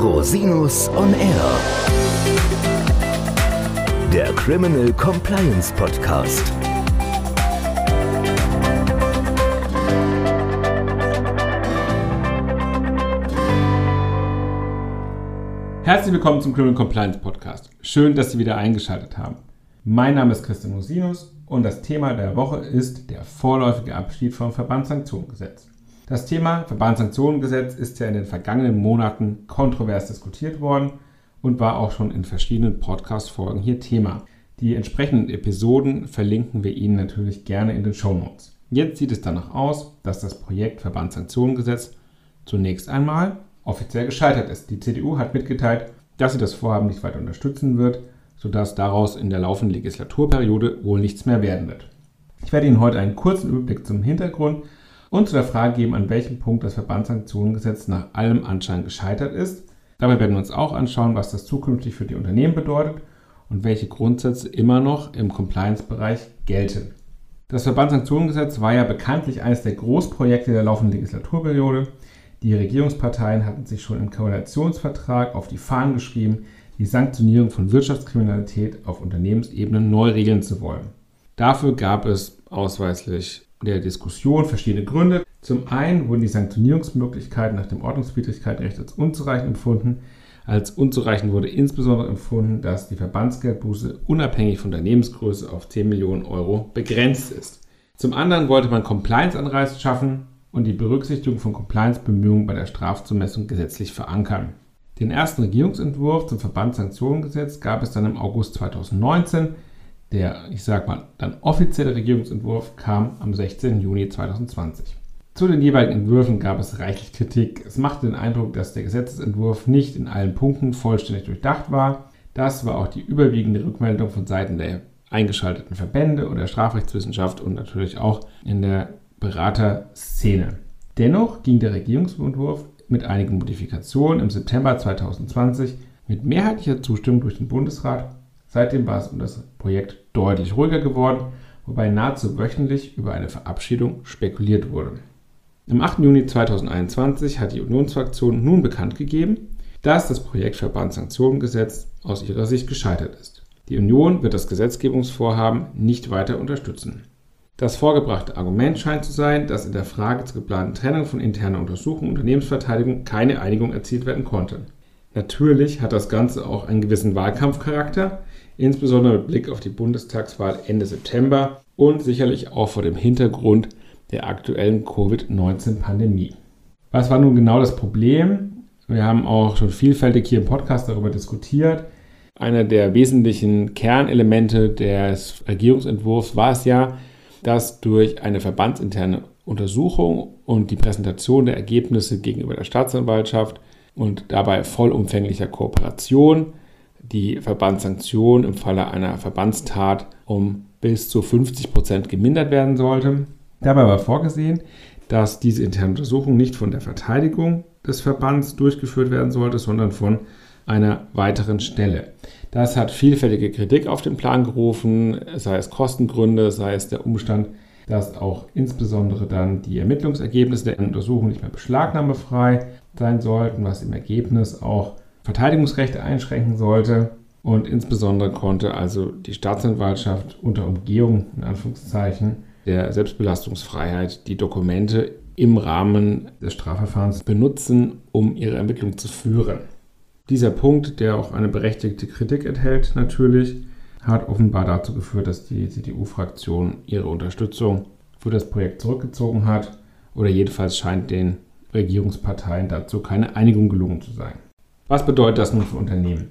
Rosinus on Air. Der Criminal Compliance Podcast. Herzlich willkommen zum Criminal Compliance Podcast. Schön, dass Sie wieder eingeschaltet haben. Mein Name ist Christian Rosinus und das Thema der Woche ist der vorläufige Abschied vom Verbandssanktionengesetz. Das Thema Verbandssanktionengesetz ist ja in den vergangenen Monaten kontrovers diskutiert worden und war auch schon in verschiedenen Podcast-Folgen hier Thema. Die entsprechenden Episoden verlinken wir Ihnen natürlich gerne in den Show Notes. Jetzt sieht es danach aus, dass das Projekt Verbandssanktionengesetz zunächst einmal offiziell gescheitert ist. Die CDU hat mitgeteilt, dass sie das Vorhaben nicht weiter unterstützen wird, sodass daraus in der laufenden Legislaturperiode wohl nichts mehr werden wird. Ich werde Ihnen heute einen kurzen Überblick zum Hintergrund und zu der Frage geben, an welchem Punkt das Verbandssanktionengesetz nach allem Anschein gescheitert ist. Dabei werden wir uns auch anschauen, was das zukünftig für die Unternehmen bedeutet und welche Grundsätze immer noch im Compliance-Bereich gelten. Das Verbandssanktionengesetz war ja bekanntlich eines der Großprojekte der laufenden Legislaturperiode. Die Regierungsparteien hatten sich schon im Koalitionsvertrag auf die Fahnen geschrieben, die Sanktionierung von Wirtschaftskriminalität auf Unternehmensebene neu regeln zu wollen. Dafür gab es ausweislich der Diskussion verschiedene Gründe. Zum einen wurden die Sanktionierungsmöglichkeiten nach dem Ordnungswidrigkeitenrecht als unzureichend empfunden. Als unzureichend wurde insbesondere empfunden, dass die Verbandsgeldbuße unabhängig von Unternehmensgröße auf 10 Millionen Euro begrenzt ist. Zum anderen wollte man Compliance-Anreiz schaffen und die Berücksichtigung von Compliance-Bemühungen bei der Strafzumessung gesetzlich verankern. Den ersten Regierungsentwurf zum Verbandssanktionengesetz gab es dann im August 2019. Der, ich sag mal, dann offizielle Regierungsentwurf kam am 16. Juni 2020. Zu den jeweiligen Entwürfen gab es reichlich Kritik. Es machte den Eindruck, dass der Gesetzesentwurf nicht in allen Punkten vollständig durchdacht war. Das war auch die überwiegende Rückmeldung von Seiten der eingeschalteten Verbände und der Strafrechtswissenschaft und natürlich auch in der Beraterszene. Dennoch ging der Regierungsentwurf mit einigen Modifikationen im September 2020 mit mehrheitlicher Zustimmung durch den Bundesrat Seitdem war es um das Projekt deutlich ruhiger geworden, wobei nahezu wöchentlich über eine Verabschiedung spekuliert wurde. Am 8. Juni 2021 hat die Unionsfraktion nun bekannt gegeben, dass das Projekt Verbandssanktionengesetz aus ihrer Sicht gescheitert ist. Die Union wird das Gesetzgebungsvorhaben nicht weiter unterstützen. Das vorgebrachte Argument scheint zu sein, dass in der Frage zur geplanten Trennung von interner Untersuchung und Unternehmensverteidigung keine Einigung erzielt werden konnte. Natürlich hat das Ganze auch einen gewissen Wahlkampfcharakter, insbesondere mit Blick auf die Bundestagswahl Ende September und sicherlich auch vor dem Hintergrund der aktuellen Covid-19-Pandemie. Was war nun genau das Problem? Wir haben auch schon vielfältig hier im Podcast darüber diskutiert. Einer der wesentlichen Kernelemente des Regierungsentwurfs war es ja, dass durch eine verbandsinterne Untersuchung und die Präsentation der Ergebnisse gegenüber der Staatsanwaltschaft und dabei vollumfänglicher Kooperation die Verbandssanktion im Falle einer Verbandstat um bis zu 50 Prozent gemindert werden sollte. Dabei war vorgesehen, dass diese interne Untersuchung nicht von der Verteidigung des Verbands durchgeführt werden sollte, sondern von einer weiteren Stelle. Das hat vielfältige Kritik auf den Plan gerufen, sei es Kostengründe, sei es der Umstand, dass auch insbesondere dann die Ermittlungsergebnisse der Untersuchung nicht mehr beschlagnahmefrei sein sollten, was im Ergebnis auch Verteidigungsrechte einschränken sollte. Und insbesondere konnte also die Staatsanwaltschaft unter Umgehung in Anführungszeichen der Selbstbelastungsfreiheit die Dokumente im Rahmen des Strafverfahrens benutzen, um ihre Ermittlungen zu führen. Dieser Punkt, der auch eine berechtigte Kritik enthält, natürlich, hat offenbar dazu geführt, dass die CDU-Fraktion ihre Unterstützung für das Projekt zurückgezogen hat oder jedenfalls scheint den Regierungsparteien dazu keine Einigung gelungen zu sein. Was bedeutet das nun für Unternehmen?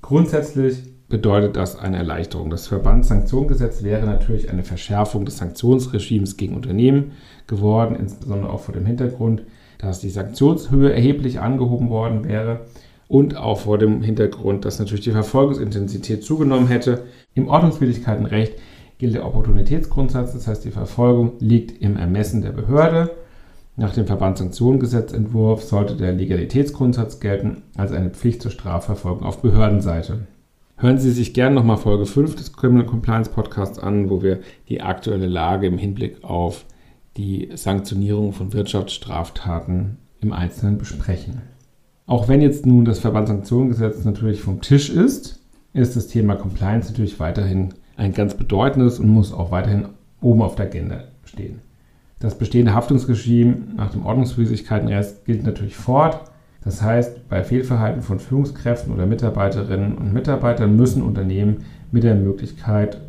Grundsätzlich bedeutet das eine Erleichterung. Das Verbandssanktionsgesetz wäre natürlich eine Verschärfung des Sanktionsregimes gegen Unternehmen geworden, insbesondere auch vor dem Hintergrund, dass die Sanktionshöhe erheblich angehoben worden wäre und auch vor dem Hintergrund, dass natürlich die Verfolgungsintensität zugenommen hätte. Im Ordnungswidrigkeitenrecht gilt der Opportunitätsgrundsatz, das heißt die Verfolgung liegt im Ermessen der Behörde nach dem Verbandssanktionengesetzentwurf sollte der Legalitätsgrundsatz gelten, als eine Pflicht zur Strafverfolgung auf Behördenseite. Hören Sie sich gerne nochmal Folge 5 des Criminal Compliance Podcasts an, wo wir die aktuelle Lage im Hinblick auf die Sanktionierung von Wirtschaftsstraftaten im Einzelnen besprechen. Auch wenn jetzt nun das Verbandssanktionengesetz natürlich vom Tisch ist, ist das Thema Compliance natürlich weiterhin ein ganz bedeutendes und muss auch weiterhin oben auf der Agenda stehen. Das bestehende Haftungsregime nach dem Ordnungswidrigkeitenrecht gilt natürlich fort. Das heißt, bei Fehlverhalten von Führungskräften oder Mitarbeiterinnen und Mitarbeitern müssen Unternehmen mit der Möglichkeit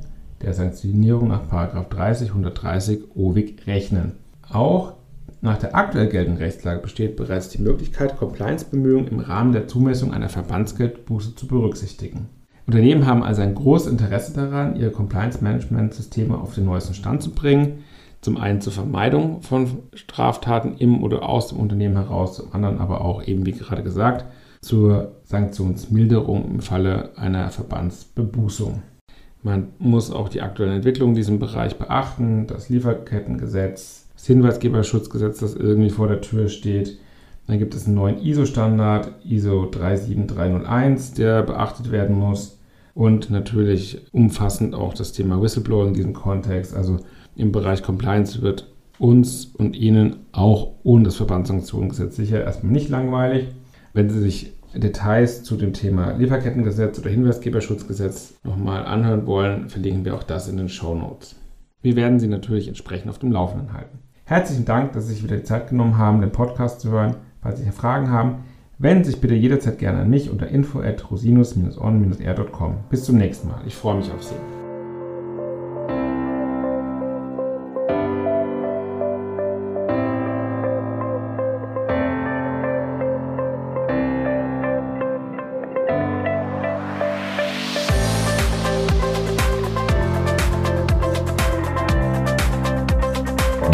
der Sanktionierung nach 30 130 OWIG rechnen. Auch nach der aktuell geltenden Rechtslage besteht bereits die Möglichkeit, Compliance-Bemühungen im Rahmen der Zumessung einer Verbandsgeldbuße zu berücksichtigen. Unternehmen haben also ein großes Interesse daran, ihre Compliance-Management-Systeme auf den neuesten Stand zu bringen. Zum einen zur Vermeidung von Straftaten im oder aus dem Unternehmen heraus, zum anderen aber auch eben, wie gerade gesagt, zur Sanktionsmilderung im Falle einer Verbandsbebußung. Man muss auch die aktuellen Entwicklungen in diesem Bereich beachten, das Lieferkettengesetz, das Hinweisgeberschutzgesetz, das irgendwie vor der Tür steht. Dann gibt es einen neuen ISO-Standard, ISO 37301, der beachtet werden muss. Und natürlich umfassend auch das Thema Whistleblower in diesem Kontext. Also im Bereich Compliance wird uns und Ihnen auch ohne das Verbandssanktionengesetz sicher erstmal nicht langweilig. Wenn Sie sich Details zu dem Thema Lieferkettengesetz oder Hinweisgeberschutzgesetz nochmal anhören wollen, verlinken wir auch das in den Show Notes. Wir werden Sie natürlich entsprechend auf dem Laufenden halten. Herzlichen Dank, dass Sie sich wieder die Zeit genommen haben, den Podcast zu hören. Falls Sie Fragen haben, wenden Sie sich bitte jederzeit gerne an mich unter info at rosinus-on-r.com. Bis zum nächsten Mal. Ich freue mich auf Sie.